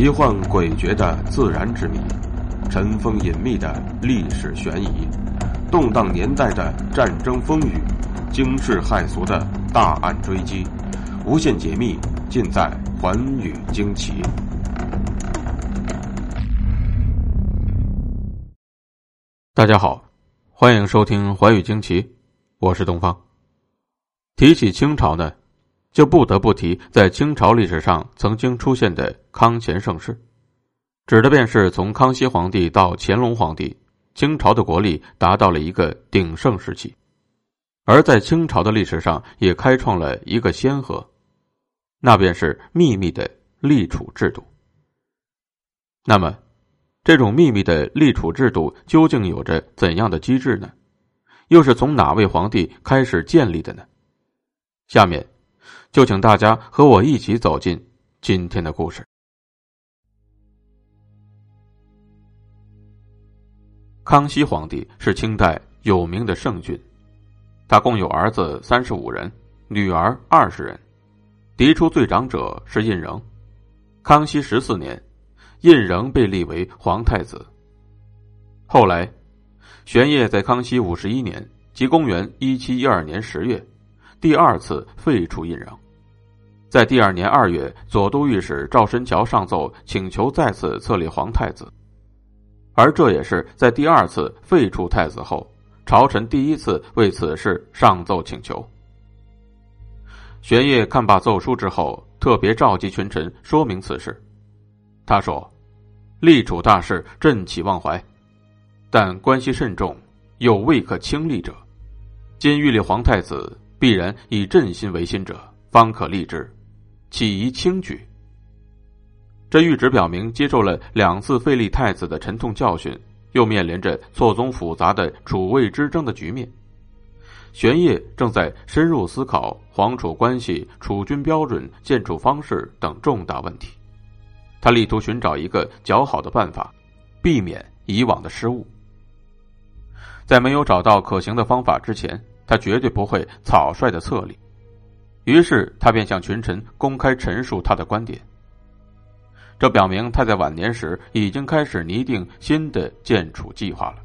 奇幻诡谲的自然之谜，尘封隐秘的历史悬疑，动荡年代的战争风雨，惊世骇俗的大案追击，无限解密尽在《寰宇惊奇》。大家好，欢迎收听《寰宇惊奇》，我是东方。提起清朝呢？就不得不提在清朝历史上曾经出现的康乾盛世，指的便是从康熙皇帝到乾隆皇帝，清朝的国力达到了一个鼎盛时期。而在清朝的历史上，也开创了一个先河，那便是秘密的立储制度。那么，这种秘密的立储制度究竟有着怎样的机制呢？又是从哪位皇帝开始建立的呢？下面。就请大家和我一起走进今天的故事。康熙皇帝是清代有名的圣君，他共有儿子三十五人，女儿二十人，嫡出最长者是胤禛。康熙十四年，胤禛被立为皇太子。后来，玄烨在康熙五十一年（即公元一七一二年十月）。第二次废除胤禛，在第二年二月，左都御史赵申桥上奏请求再次册立皇太子，而这也是在第二次废除太子后，朝臣第一次为此事上奏请求。玄烨看罢奏书之后，特别召集群臣说明此事。他说：“立储大事，朕岂忘怀？但关系甚重，有未可轻立者。今欲立皇太子。”必然以朕心为心者，方可立之，岂宜轻举？这谕旨表明，接受了两次废立太子的沉痛教训，又面临着错综复杂的储位之争的局面。玄烨正在深入思考皇储关系、储君标准、建储方式等重大问题，他力图寻找一个较好的办法，避免以往的失误。在没有找到可行的方法之前。他绝对不会草率的策立，于是他便向群臣公开陈述他的观点。这表明他在晚年时已经开始拟定新的建储计划了。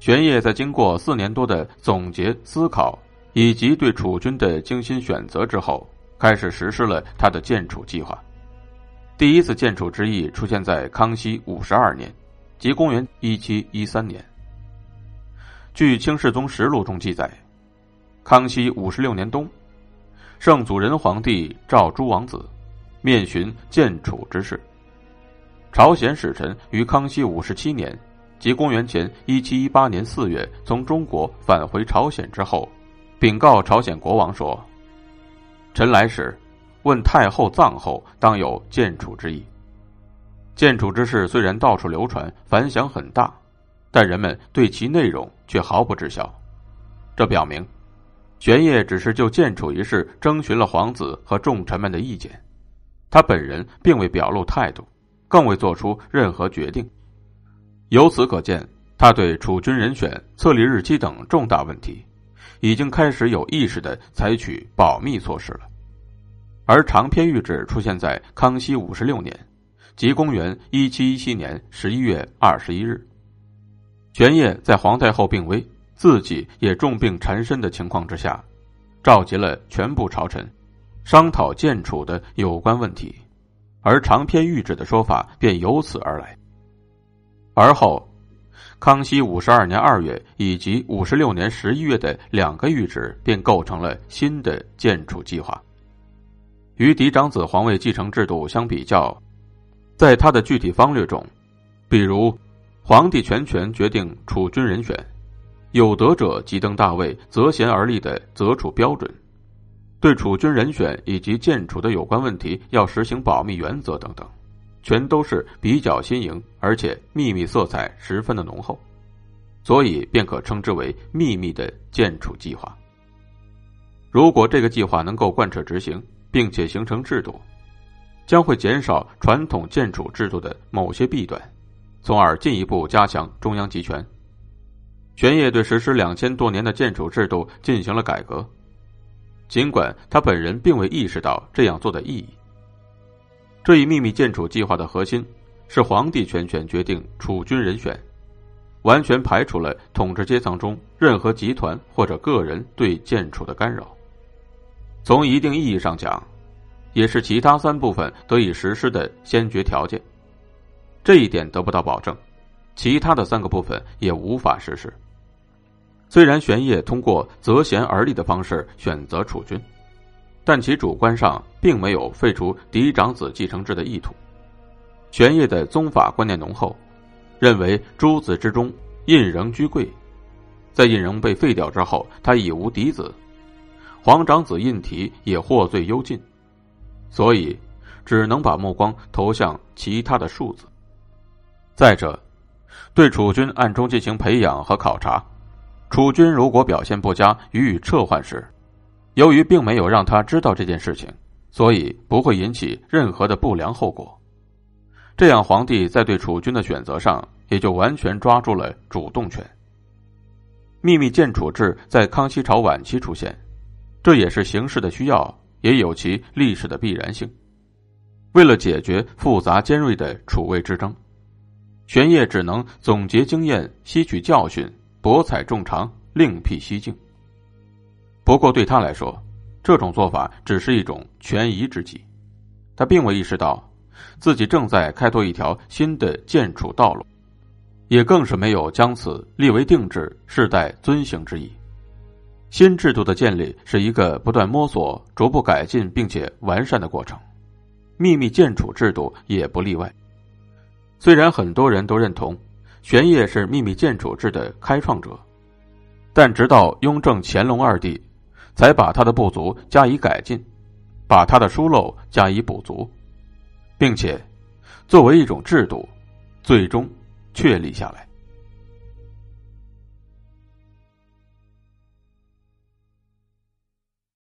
玄烨在经过四年多的总结思考以及对储君的精心选择之后，开始实施了他的建储计划。第一次建储之役出现在康熙五十二年，即公元一七一三年。据《清世宗实录》中记载，康熙五十六年冬，圣祖仁皇帝召诸王子，面询建储之事。朝鲜使臣于康熙五十七年，即公元前一七一八年四月，从中国返回朝鲜之后，禀告朝鲜国王说：“臣来时，问太后葬后，当有建储之意。建储之事虽然到处流传，反响很大。”但人们对其内容却毫不知晓，这表明，玄烨只是就建储一事征询了皇子和重臣们的意见，他本人并未表露态度，更未做出任何决定。由此可见，他对储君人选、册立日期等重大问题，已经开始有意识的采取保密措施了。而长篇谕旨出现在康熙五十六年，即公元一七一七年十一月二十一日。玄烨在皇太后病危、自己也重病缠身的情况之下，召集了全部朝臣，商讨建储的有关问题，而长篇谕旨的说法便由此而来。而后，康熙五十二年二月以及五十六年十一月的两个谕旨，便构成了新的建储计划。与嫡长子皇位继承制度相比较，在他的具体方略中，比如。皇帝全权决定储君人选，有德者即登大位，择贤而立的择储标准，对储君人选以及建储的有关问题要实行保密原则等等，全都是比较新颖，而且秘密色彩十分的浓厚，所以便可称之为秘密的建储计划。如果这个计划能够贯彻执行，并且形成制度，将会减少传统建储制度的某些弊端。从而进一步加强中央集权。玄烨对实施两千多年的建储制度进行了改革，尽管他本人并未意识到这样做的意义。这一秘密建储计划的核心是皇帝全权决定储君人选，完全排除了统治阶层中任何集团或者个人对建储的干扰。从一定意义上讲，也是其他三部分得以实施的先决条件。这一点得不到保证，其他的三个部分也无法实施。虽然玄烨通过择贤而立的方式选择储君，但其主观上并没有废除嫡长子继承制的意图。玄烨的宗法观念浓厚，认为诸子之中胤仍居贵，在胤仍被废掉之后，他已无嫡子，皇长子胤禔也获罪幽禁，所以只能把目光投向其他的庶子。再者，对楚军暗中进行培养和考察。楚军如果表现不佳，予以撤换时，由于并没有让他知道这件事情，所以不会引起任何的不良后果。这样，皇帝在对楚军的选择上也就完全抓住了主动权。秘密建储制在康熙朝晚期出现，这也是形势的需要，也有其历史的必然性。为了解决复杂尖锐的储位之争，玄烨只能总结经验，吸取教训。博采众长，另辟蹊径。不过对他来说，这种做法只是一种权宜之计，他并未意识到自己正在开拓一条新的建储道路，也更是没有将此立为定制、世代遵行之意。新制度的建立是一个不断摸索、逐步改进并且完善的过程，秘密建储制度也不例外。虽然很多人都认同。玄烨是秘密建储制的开创者，但直到雍正、乾隆二帝，才把他的不足加以改进，把他的疏漏加以补足，并且作为一种制度，最终确立下来。